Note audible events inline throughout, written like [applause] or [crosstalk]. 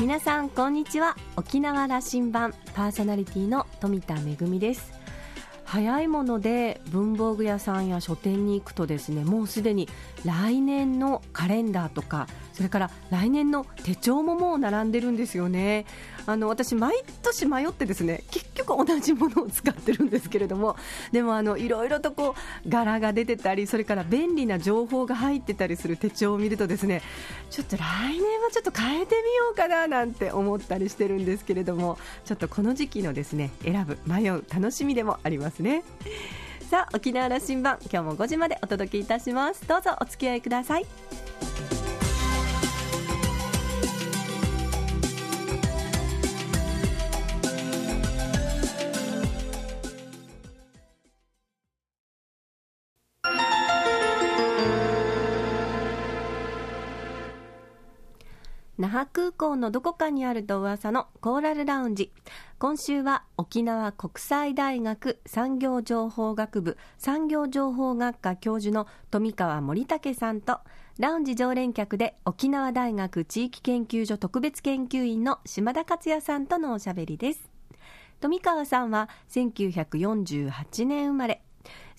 皆さんこんにちは。沖縄羅針盤パーソナリティの富田恵です。早いもので文房具屋さんや書店に行くとですねもうすでに来年のカレンダーとかそれから来年の手帳ももう並んでるんですよね。あの私、毎年迷ってですね結局同じものを使ってるんですけれどもでもあのいろいろとこう柄が出てたりそれから便利な情報が入ってたりする手帳を見るとですねちょっと来年はちょっと変えてみようかななんて思ったりしてるんですけれどもちょっとこの時期のですね選ぶ迷う楽しみでもありますね。さあ沖縄羅針盤今日も5時までお届けいたします。どうぞお付き合いください。那覇空港のどこかにあると噂のコーラルラウンジ。今週は沖縄国際大学産業情報学部産業情報学科教授の富川森武さんとラウンジ常連客で沖縄大学地域研究所特別研究員の島田克也さんとのおしゃべりです。富川さんは1948年生まれ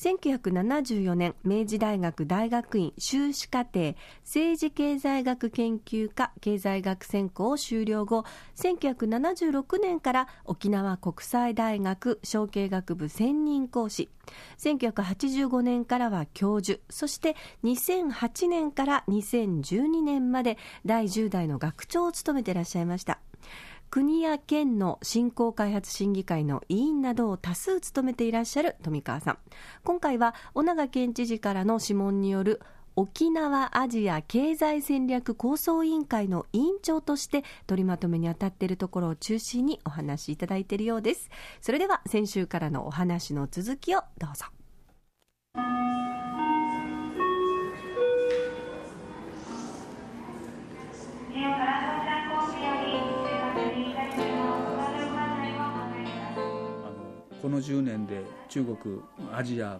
1974年明治大学大学院修士課程政治経済学研究科経済学専攻を修了後1976年から沖縄国際大学小経学部専任講師1985年からは教授そして2008年から2012年まで第10代の学長を務めていらっしゃいました。国や県の振興開発審議会の委員などを多数務めていらっしゃる富川さん。今回は尾長県知事からの諮問による沖縄アジア経済戦略構想委員会の委員長として取りまとめに当たっているところを中心にお話しいただいているようです。それでは先週からのお話の続きをどうぞ。この10年で中国、アジア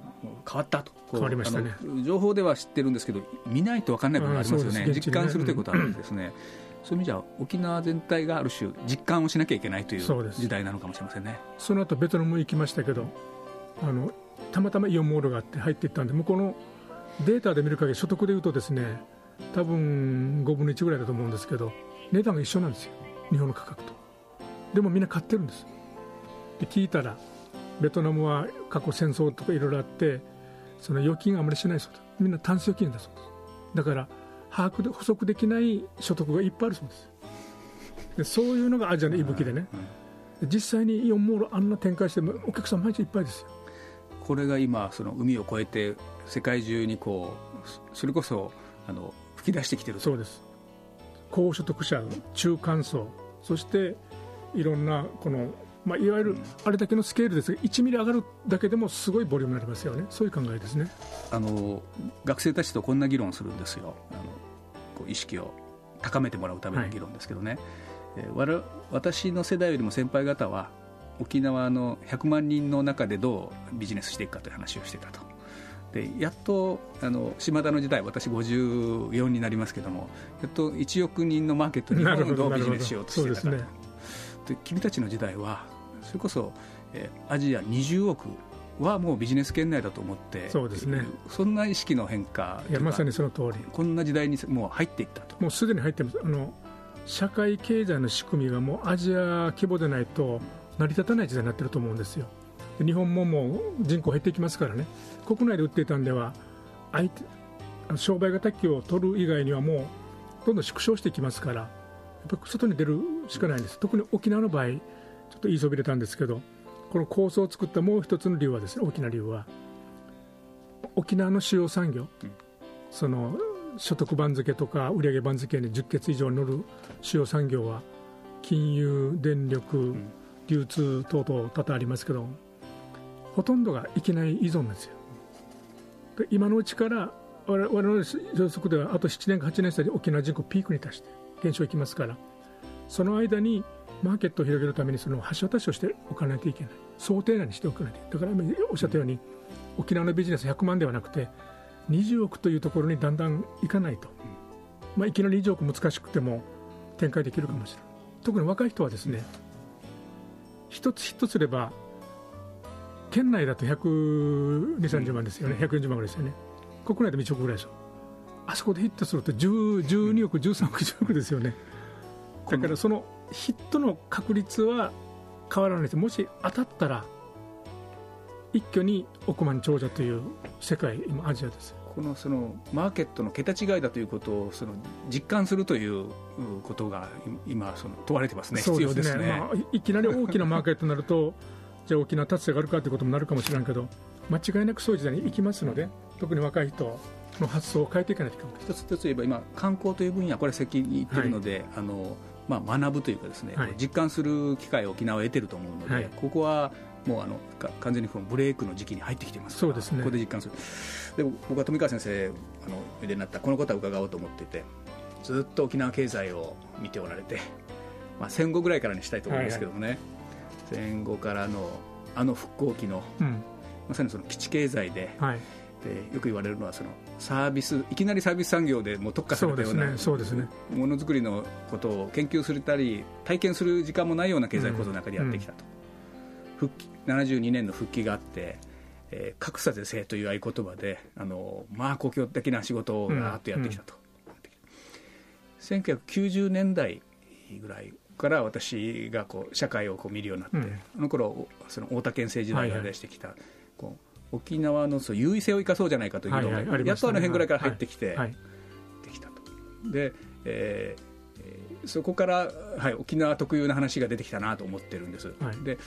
変わったと。変わりましたね。情報では知ってるんですけど見ないと分かんない部分がありますよね、ね。実感するということはあるんですね、うん、そういう意味じゃ沖縄全体がある種実感をしなきゃいけないという時代なのかもしれませんね。その後ベトナム行きましたけどあのたまたまイオンモールがあって入っていったんで向こうのデータで見る限り所得でいうとですね多分5分の1ぐらいだと思うんですけど値段が一緒なんですよ。日本の価格と。でもみんな買ってるんです。で聞いたらベトナムは過去戦争とかいろいろあってその預金あまりしないそうですみんなタンス預金だそうです。だから把握で補足できない所得がいっぱいあるそうです。でそういうのがアジアの息吹でね、実際にイオンモールあんな展開してもお客さん毎日いっぱいですよ。これが今その海を越えて世界中にこうそれこそあの吹き出してきてるそうです。高所得者中間層そしていろんなこのまあ、いわゆるあれだけのスケールですが1ミリ上がるだけでもすごいボリュームになりますよね。そういう考えですね。あの学生たちとこんな議論するんですよ。あのこう意識を高めてもらうための議論ですけどね、はい、えー、私の世代よりも先輩方は沖縄の100万人の中でどうビジネスしていくかという話をしてたと。でやっとあの島田の時代私54になりますけどもやっと1億人のマーケットにどうビジネスしようとしてたかと、ね、で君たちの時代はそれこそ、えー、アジア20億はもうビジネス圏内だと思ってそうですね。そんな意識の変化いやまさにその通り。こんな時代にもう入っていったと。もうすでに入ってます。あの社会経済の仕組みがもうアジア規模でないと成り立たない時代になってると思うんですよ。日本ももう人口減っていきますからね。国内で売っていたんでは相手商売敵を取る以外にはもうどんどん縮小していきますからやっぱ外に出るしかないんです。特に沖縄の場合ちょっと言いそびれたんですけどこの構想を作ったもう一つの理由はですね大きな理由は沖縄の主要産業、うん、その所得番付とか売上番付に10決以上に乗る主要産業は金融、電力、うん、流通等々多々ありますけどほとんどが域内依存ですよ。で今のうちから我々の予測ではあと7年か8年生で沖縄人口ピークに達して減少いきますからその間にマーケットを広げるためにその橋渡しをしておかないといけない。想定内にしておかないとだからおっしゃったように、沖縄のビジネス100万ではなくて20億というところにだんだんいかないと、まあ、いきなり20億難しくても展開できるかもしれない。特に若い人はですね一つヒットすれば県内だと120、30万ですよね、140万ぐらいですよね、国内でも1億ぐらいでしょ、あそこでヒットすると10 12億、13億、10億ですよね、だからそのヒットの確率は変わらないです、もし当たったら、一挙に億万長者という世界、今、アジアです。このそのマーケットの桁違いだということをその実感するということが今その問われてますね、必要ですね、まあ、いきなり大きなマーケットになると、じゃあ大きな達成があるかということもなるかもしれないけど、間違いなくそういう時代に行きますので、特に若い人の発想を変えていかないといけない。一つ一つ言えば、今、観光という分野、これ、先に言ってるので、はい、あのまあ、学ぶというかですね、はい、実感する機会を沖縄は得てると思うので、はい、ここはもうあの完全にこのブレークの時期に入ってきていますそうですね、ここで実感する、でも僕は富川先生あのおいでになったこのことは伺おうと思っていて、ずっと沖縄経済を見ておられて、まあ、戦後ぐらいからにしたいと思うんですけどもね、はいはい、戦後からのあの復興期の、うん、まさにその基地経済で。はいでよく言われるのはそのサービスいきなりサービス産業でもう特化されたようなものづくりのことを研究するたり体験する時間もないような経済構造の中でやってきたと、復帰72年の復帰があって、えー、格差是正という合言葉であの、まあ、公共的な仕事をガーッとやってきたと、うんうん、1990年代ぐらいから私がこう社会をこう見るようになって、うん、あの頃その大田県政時代が出してきた、はいはい、こう沖縄のそう優位性を生かそうじゃないかというのが、はいはいね、やっとあの辺ぐらいから入ってきて、はい、できたと。で、えーそこから、はい、沖縄特有の話が出てきたなと思ってるんです、はい、で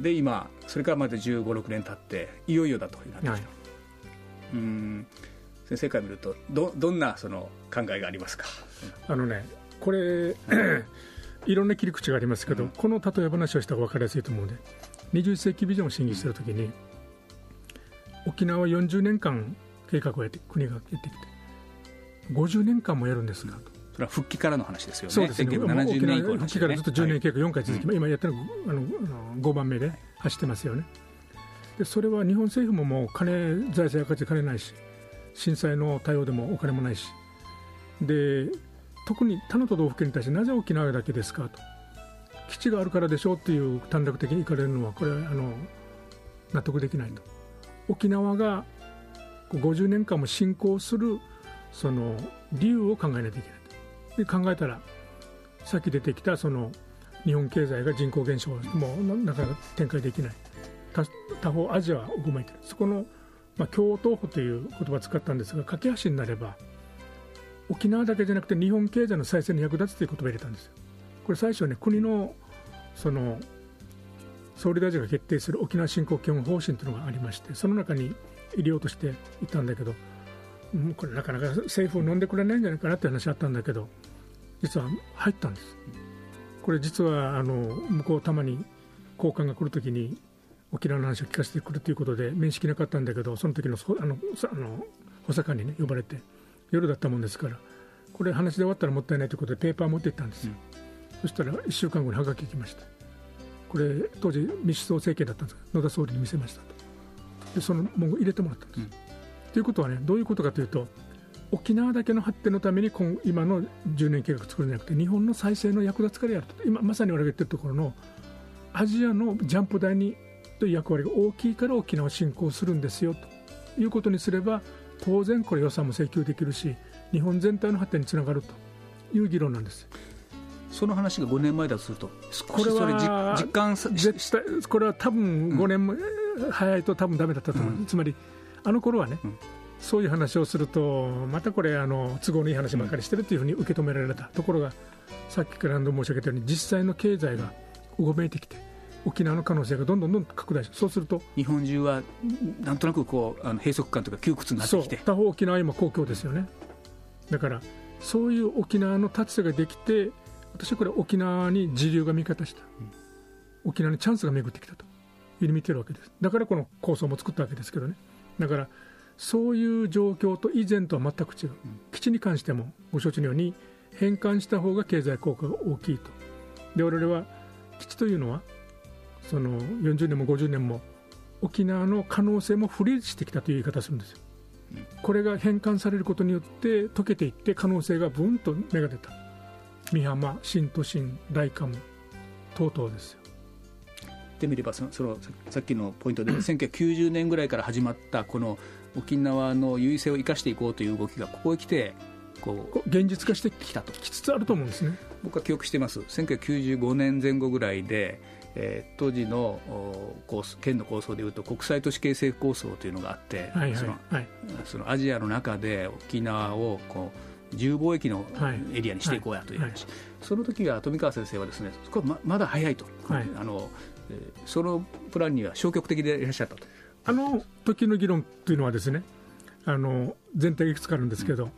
で今、それからまだ15、6年経っていよいよだとなってきた、はい、うん。先生から見るとどどんなその考えがありますか？あのねこれ [clears throat] いろんな切り口がありますけど、うん、この例え話をした方が分かりやすいと思うので21世紀ビジョンを審議しているときに、沖縄は40年間計画をやって国がやってきて50年間もやるんですが。と。それは復帰からの話ですよね、そうですね。1970年以降、ね、復帰からずっと10年計画4回続き、はい、今やってるあの5番目で走ってますよね。でそれは日本政府ももう金財政赤字金ないし震災の対応でもお金もないし。で特に他の都道府県に対してなぜ沖縄だけですかと。基地があるからでしょうっていう短絡的にいかれるのはこれはあの納得できないと沖縄が50年間も侵攻するその理由を考えないといけないで考えたらさっき出てきたその日本経済が人口減少もなかなか展開できない。他方アジアは動いてる。そこの、まあ、共闘歩という言葉を使ったんですが架け橋になれば沖縄だけじゃなくて日本経済の再生に役立つという言葉を入れたんですよ。これ最初はね国のその総理大臣が決定する沖縄振興基本方針というのがありましてその中に入れようとしていたんだけどこれなかなか政府を飲んでくれないんじゃないかなって話あったんだけど実は入ったんです。これ実はあの向こうたまに交換が来るときに沖縄の話を聞かせてくるということで面識なかったんだけどその時のあのあの補佐官にね呼ばれて夜だったもんですからこれ話で終わったらもったいないということでペーパー持って行ったんですよ、うん、そしたら1週間後にはがき来ましたこれ当時民主党政権だったんです。が野田総理に見せましたと。でその文句入れてもらったんです、うん、ということはねどういうことかというと沖縄だけの発展のために今今の10年計画作るんじゃなくて日本の再生の役立つからやると。今まさに我々が言ってるところのアジアのジャンプ台にという役割が大きいから沖縄を振興するんですよということにすれば当然これ予算も請求できるし日本全体の発展につながるという議論なんですその話が5年前だとするとこれは実感絶対これは多分5年も、うん、早いと多分だめだったと思う、うん、つまりあの頃はね、うん。そういう話をすると、またこれあの、都合のいい話ばかりしてるというふうに受け止められた。ところが、さっきから何度も申し上げたように、実際の経済がうごめいてきて、沖縄の可能性がどんどんどん拡大して、そうすると日本中はなんとなくこうあの閉塞感とか窮屈になってきて、他方、沖縄は今、公共ですよね。だからそういう沖縄の立つができて、私はこれ、沖縄に時流が味方した、うん、沖縄にチャンスが巡ってきたと。いうふうに見てるわけです。だからこの構想も作ったわけですけどね。だからそういう状況と以前とは全く違う、基地に関してもご承知のように、返還した方が経済効果が大きいと、で我々は基地というのは、その40年も50年も沖縄の可能性もフリーしてきたという言い方をするんですよ。これが返還されることによって溶けていって可能性がぶんと芽が出た美浜新都心大カム等々ですよ。ってみればそのそのささっきのポイントで [clears throat] 1990年ぐらいから始まったこの沖縄の優位性を生かしていこうという動きがここへ来てここう現実化してう来たときつつあると思うんです。ね僕は記憶してます。1995年前後ぐらいで、えー当時のお構想県の構想でいうと国際都市形成構想というのがあって、はいはいそのはい。そのアジアの中で沖縄をこう自由貿易のはい。エリアにしていこうやという話、はい。その時は富川先生はですねそこはままだ早いと、はい。あのえーそのプランには消極的でいらっしゃったと。あの時の議論というのはですねあの全体がいくつかあるんですけど、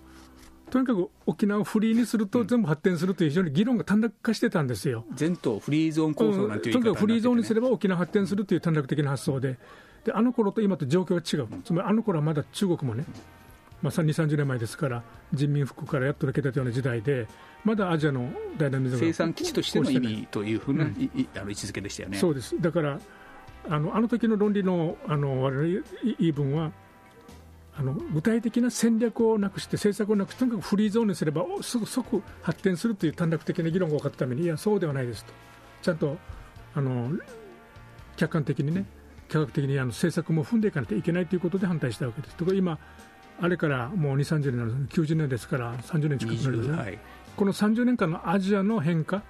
とにかく沖縄をフリーにすると全部発展するという非常に議論が短絡化してたんですよ。全島フリーゾーン構想なんていうとにかくフリーゾーンにすれれば沖縄発展するという短絡的な発想で、であの頃と今と状況が違う、つまりあの頃はまだ中国もね、まあ、2、30年前ですから、人民服からやっと抜けたような時代で、まだアジアの大々生産基地としての意味というふうな、うんあの位置づけでしたよね。そうです、だから、あのあの時の論理のあの我々言い分は、あの具体的な戦略をなくして、政策をなくして、とにかくフリーゾーンにすれば、おすぐ即発展するという短絡的な議論が多かったために、いや、そうではないですと、ちゃんとあの客観的にね、科学的にあの政策も踏んでいかなきゃいけないということで反対したわけです。ところが今あれからもう2、30年になる90年ですから、30年近くなります20ね、はい、この30年間のアジアの変化、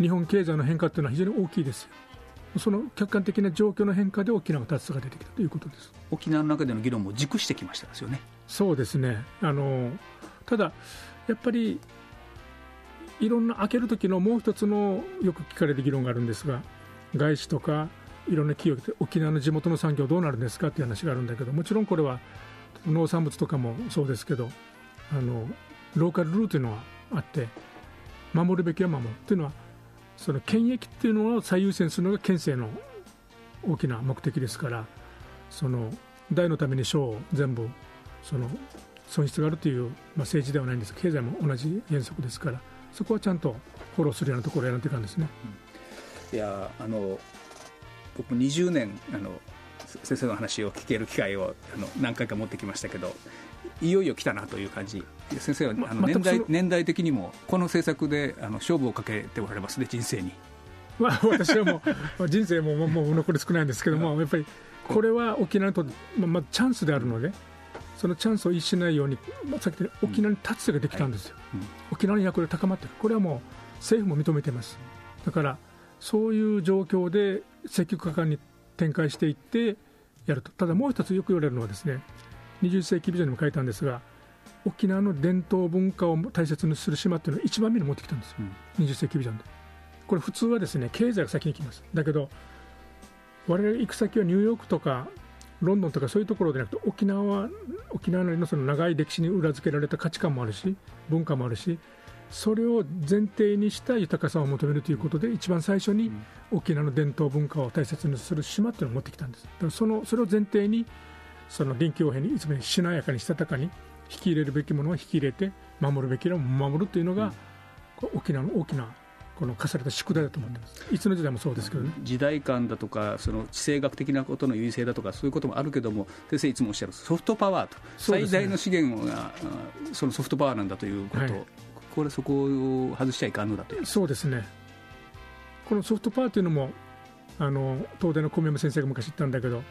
日本経済の変化というのは非常に大きいですよ。その客観的な状況の変化で沖縄の立つが出てきたということです。沖縄の中での議論も熟してきましたですよね。そうですね。あのただやっぱりいろんな開ける時のもう一つのよく聞かれる議論があるんですが、外資とかいろんな企業で沖縄の地元の産業どうなるんですかっていう話があるんだけど、もちろんこれは農産物とかもそうですけど、あのローカルルールというのはあって、守るべきは守るというのは、その権益っていうのを最優先するのが県政の大きな目的ですから、その大のために小を全部その損失があるという、まあ、政治ではないんです経済も同じ原則ですから、そこはちゃんとフォローするようなところをやらないかんですね。いやあの僕20年あの先生の話を聞ける機会をあの何回か持ってきましたけどいよいよ来たなという感じ。先生はまあの年代年代的にもこの政策であの勝負をかけておられますね人生に。まあ、私はもうまあ人生ももうもう残り少ないんですけども、やっぱりこれは沖縄にとって、まあまあ、チャンスであるので、そのチャンスを逸しないように、まあ、さっき言った沖縄に立つ手ができたんですよ、うん。沖縄の役割が高まってる、これはもう政府も認めています、だからそういう状況で積極果敢に展開していってやると、ただもう一つよく言われるのは、ですね21世紀ビジョンにも書いたんですが、沖縄の伝統文化を大切にする島っていうのを一番目に持ってきたんですよ。うん。20世紀ビジョンでこれ普通はですね経済が先に来ます。だけど我々行く先はニューヨークとかロンドンとかそういうところでなくて沖縄は沖縄のその長い歴史に裏付けられた価値観もあるし文化もあるしそれを前提にした豊かさを求めるということで一番最初に沖縄の伝統文化を大切にする島っていうのを持ってきたんです。だからそのそれを前提にその臨機応変にいつもしなやかにしたたかに引き入れるべきものは引き入れて守るべきものを守るというのが、こう沖縄の大きなこの課された宿題だと思ってます。いつの時代もそうですけどね。時代感だとかその地政学的なことの優位性だとかそういうこともあるけども先生いつもおっしゃるソフトパワーと、ね。最大の資源があそのソフトパワーなんだということ、はいこれそこを外しちゃいかんのだと。そうですね。このソフトパワーというのもあの東大の小宮山先生が昔言ったんだけど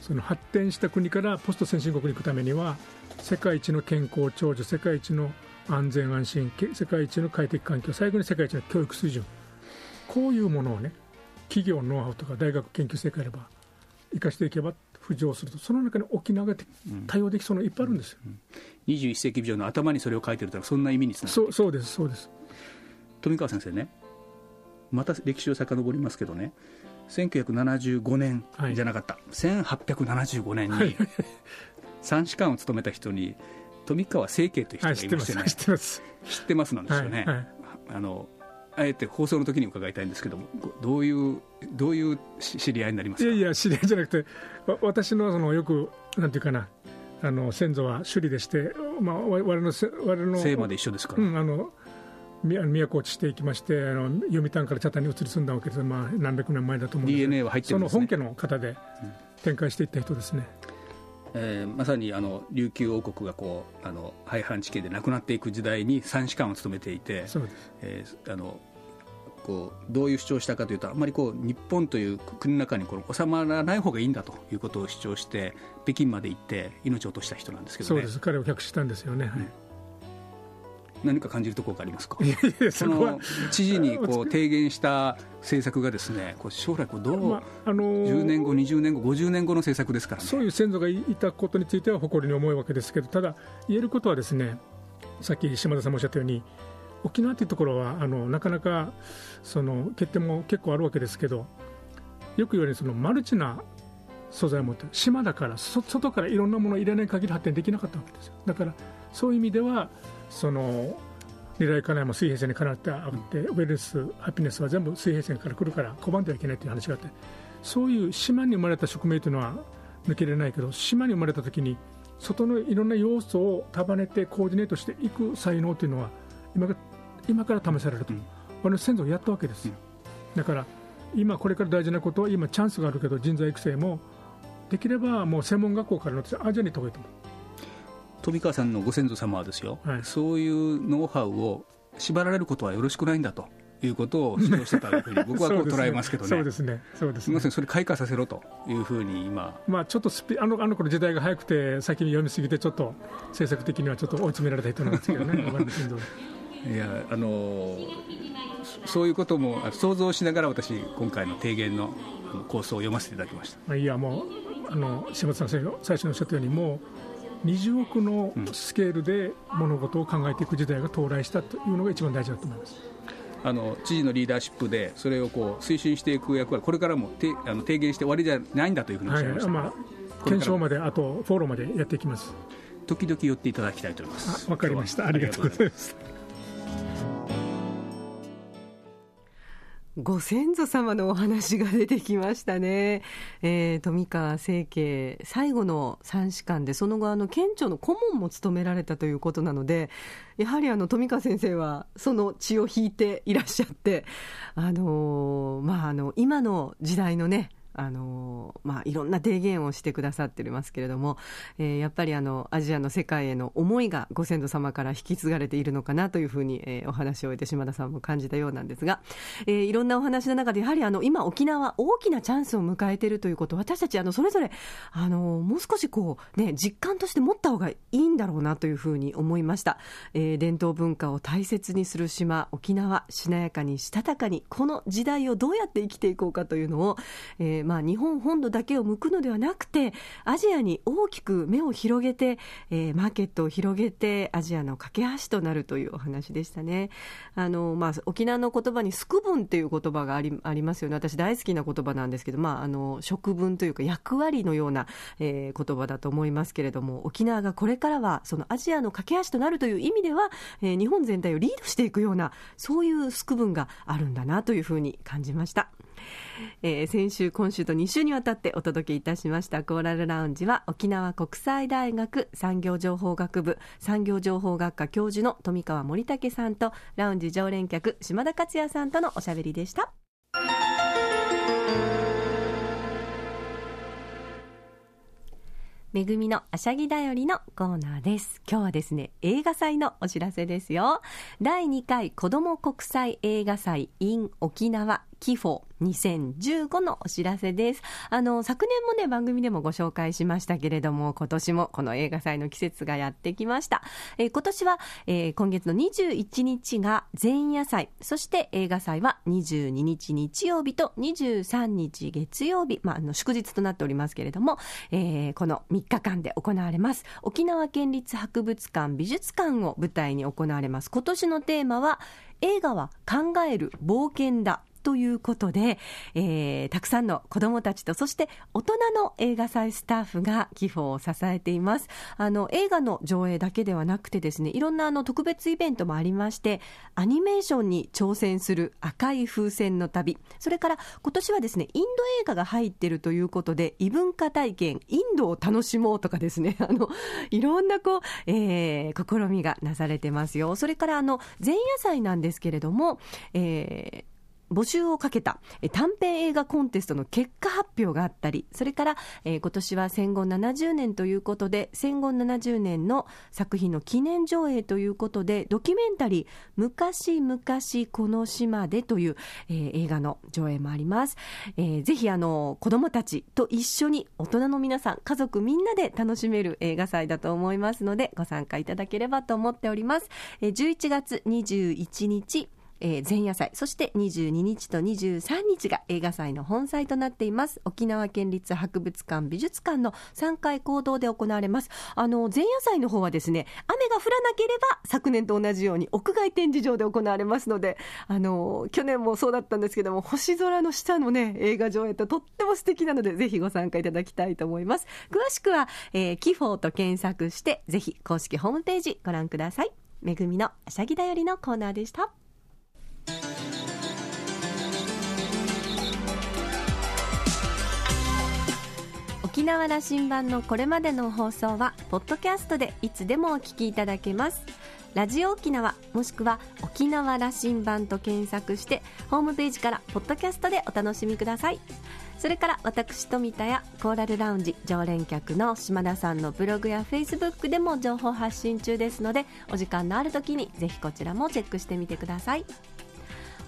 その発展した国からポスト先進国に行くためには世界一の健康長寿世界一の安全安心世界一の快適環境最後に世界一の教育水準。こういうものをね企業のノウハウとか大学研究成果あれば生かしていけば浮上するとその中に沖縄がて対応できそうなのいっぱいあるんですよ、21世紀ビジョンの頭にそれを書いてるというのはそんな意味につながるそうそうですそうです。富川先生ねまた歴史を遡りますけどね。1975年はい。じゃなかった、1875年にはい。三士官を務めた人に富川清家という人がいましてね、す知ってます。知ってますなんですよね、はいはい。あのあえて放送の時に伺いたいんですけどもごどういうどういうし知り合いになりますか？いやいや、知り合いじゃなくて、わ私のそのよく、なんていうかな、あの先祖は首里でして、まあ、わ我々のせ我々の、姓まで一緒ですから、うん、あの都落ちしていきまして、あの読谷から茶谷に移り住んだわけです、まあ、何百年前だと思うんですけど。DNA は入ってるんですね。その本家の方で展開していった人ですね。えーまさにあの琉球王国がこうあの廃藩置県でなくなっていく時代に参士官を務めていて、そうです。えーあのこうどういう主張をしたかというとあんまりこう日本という国の中にこの収まらない方がいいんだということを主張して北京まで行って命を落とした人なんですけどね。そうです。彼を客したんですよね、はい何か感じるところがありますか？その知事にこう提言した政策がですねこう将来こうどう、まああのー10年後、20年後、50年後の政策ですからね。そういう先祖がいたことについては誇りに思うわけですけど、ただ、言えることはですね、さっき島田さんもおっしゃったように、沖縄というところはあのなかなかその欠点も結構あるわけですけど、よく言われるそのマルチな素材を持ってる、島だから、そ外からいろんなものを入れない限り発展できなかったわけですよ。だからそういう意味ではその未来家内も水平線にかなってあって、ウェルス、ハピネスは全部水平線から来るから拒んではいけないという話があって、そういう島に生まれた宿命というのは抜けれないけど、島に生まれたときに、外のいろんな要素を束ねてコーディネートしていく才能というのは、今が今から試されると、うん。我々先祖がやったわけです。よ。だから今これから大事なことは今チャンスがあるけど人材育成もできればもう専門学校からのアジアに行った方がいいと。思う富川さんのご先祖様はですよ、はい。そういうノウハウを縛られることはよろしくないんだということを主張してたというふうに [laughs] 僕はこう捉えますけどね。そうですね。そうですね。ません、それ開花させろというふうに今、まあ、ちょっとスピ [laughs] あのあの頃時代が早くて先に読みすぎてちょっと政策的にはちょっと追い詰められた人な [laughs] んですけどねいや、あのそそういうこともあ想像しながら私、今回の提言の構想を読ませていただきました。まあ、いやもうあの島田さんが最初におっしゃったようにもう20億のスケールで物事を考えていく時代が到来したというのが一番大事だと思います。あの知事のリーダーシップでそれをこう推進していく役割これからもてあの提言して終わりじゃないんだというふうにおっはしゃいました、いまあ、検証まであとフォローまでやっていきます。時々寄っていただきたいと思いますあわかりました。ありがとうございます。ご先祖様のお話が出てきましたね、えー富川清家最後の三士官でその後あの県庁の顧問も務められたということなのでやはりあの富川先生はその血を引いていらっしゃって、あのーまあ、あの今の時代のねあのまあ、いろんな提言をしてくださってますけれども、えーやっぱりあのアジアの世界への思いがご先祖様から引き継がれているのかなというふうに、えーお話を終えて島田さんも感じたようなんですが、えーいろんなお話の中でやはりあの今沖縄大きなチャンスを迎えているということ私たちあのそれぞれあのもう少しこう、ね、実感として持った方がいいんだろうなというふうに思いました、えー伝統文化を大切にする島沖縄しなやかにしたたかにこの時代をどうやって生きていこうかというのを、えーまあ、日本本土だけを向くのではなくてアジアに大きく目を広げて、えーマーケットを広げてアジアの架け橋となるというお話でしたねあの、まあ、沖縄の言葉に「すくぶん」という言葉がありありますよね私大好きな言葉なんですけど、まあ、あの食分というか役割のような、えー言葉だと思いますけれども沖縄がこれからはそのアジアの架け橋となるという意味では、えー日本全体をリードしていくようなそういうすく分があるんだなというふうに感じました。[laughs] えー先週、今週と2週にわたってお届けいたしましたコーラルラウンジは沖縄国際大学産業情報学部産業情報学科教授の富川森武さんとラウンジ常連客島田克也さんとのおしゃべりでした。めぐみのあしゃぎだよりのコーナーです。今日はですね、映画祭のお知らせですよ。第2回子ども国際映画祭 in 沖縄キフォ2015のお知らせです。あの、昨年もね、番組でもご紹介しましたけれども、今年もこの映画祭の季節がやってきました。えー今年は、えー今月の21日が前夜祭、そして映画祭は22日日曜日と23日月曜日、まあ、あの、祝日となっておりますけれども、えーこの3日間で行われます。沖縄県立博物館美術館を舞台に行われます。今年のテーマは、映画は考える冒険だ。ということで、えーたくさんの子どもたちとそして大人の映画祭スタッフが寄付を支えています。あの映画の上映だけではなくてですねいろんなあの特別イベントもありましてアニメーションに挑戦する赤い風船の旅。それから今年はですねインド映画が入っているということで異文化体験インドを楽しもうとかですね [laughs] あのいろんなこう、えー試みがなされてますよ。それからあの前夜祭なんですけれども、えー募集をかけた短編映画コンテストの結果発表があったり、それから、えー今年は戦後70年ということで、戦後70年の作品の記念上映ということで、ドキュメンタリー、昔々この島でという、えー映画の上映もあります。えーぜひあの子供たちと一緒に大人の皆さん、家族みんなで楽しめる映画祭だと思いますので、ご参加いただければと思っております。えー11月21日、えー前夜祭、そして22日と23日が映画祭の本祭となっています。沖縄県立博物館美術館の3階講堂で行われます。あの、前夜祭の方はですね、雨が降らなければ昨年と同じように屋外展示場で行われますので、あの、去年もそうだったんですけども、星空の下のね、映画上映ととっても素敵なので、ぜひご参加いただきたいと思います。詳しくは、えーキフォーと検索して、ぜひ公式ホームページご覧ください。めぐみのあしゃぎだよりのコーナーでした。沖縄羅針盤のこれまでの放送はポッドキャストでいつでもお聞きいただけます。ラジオ沖縄もしくは沖縄羅針盤と検索してホームページからポッドキャストでお楽しみください。それから私富田やコーラルラウンジ常連客の島田さんのブログやフェイスブックでも情報発信中ですのでお時間のある時にぜひこちらもチェックしてみてください。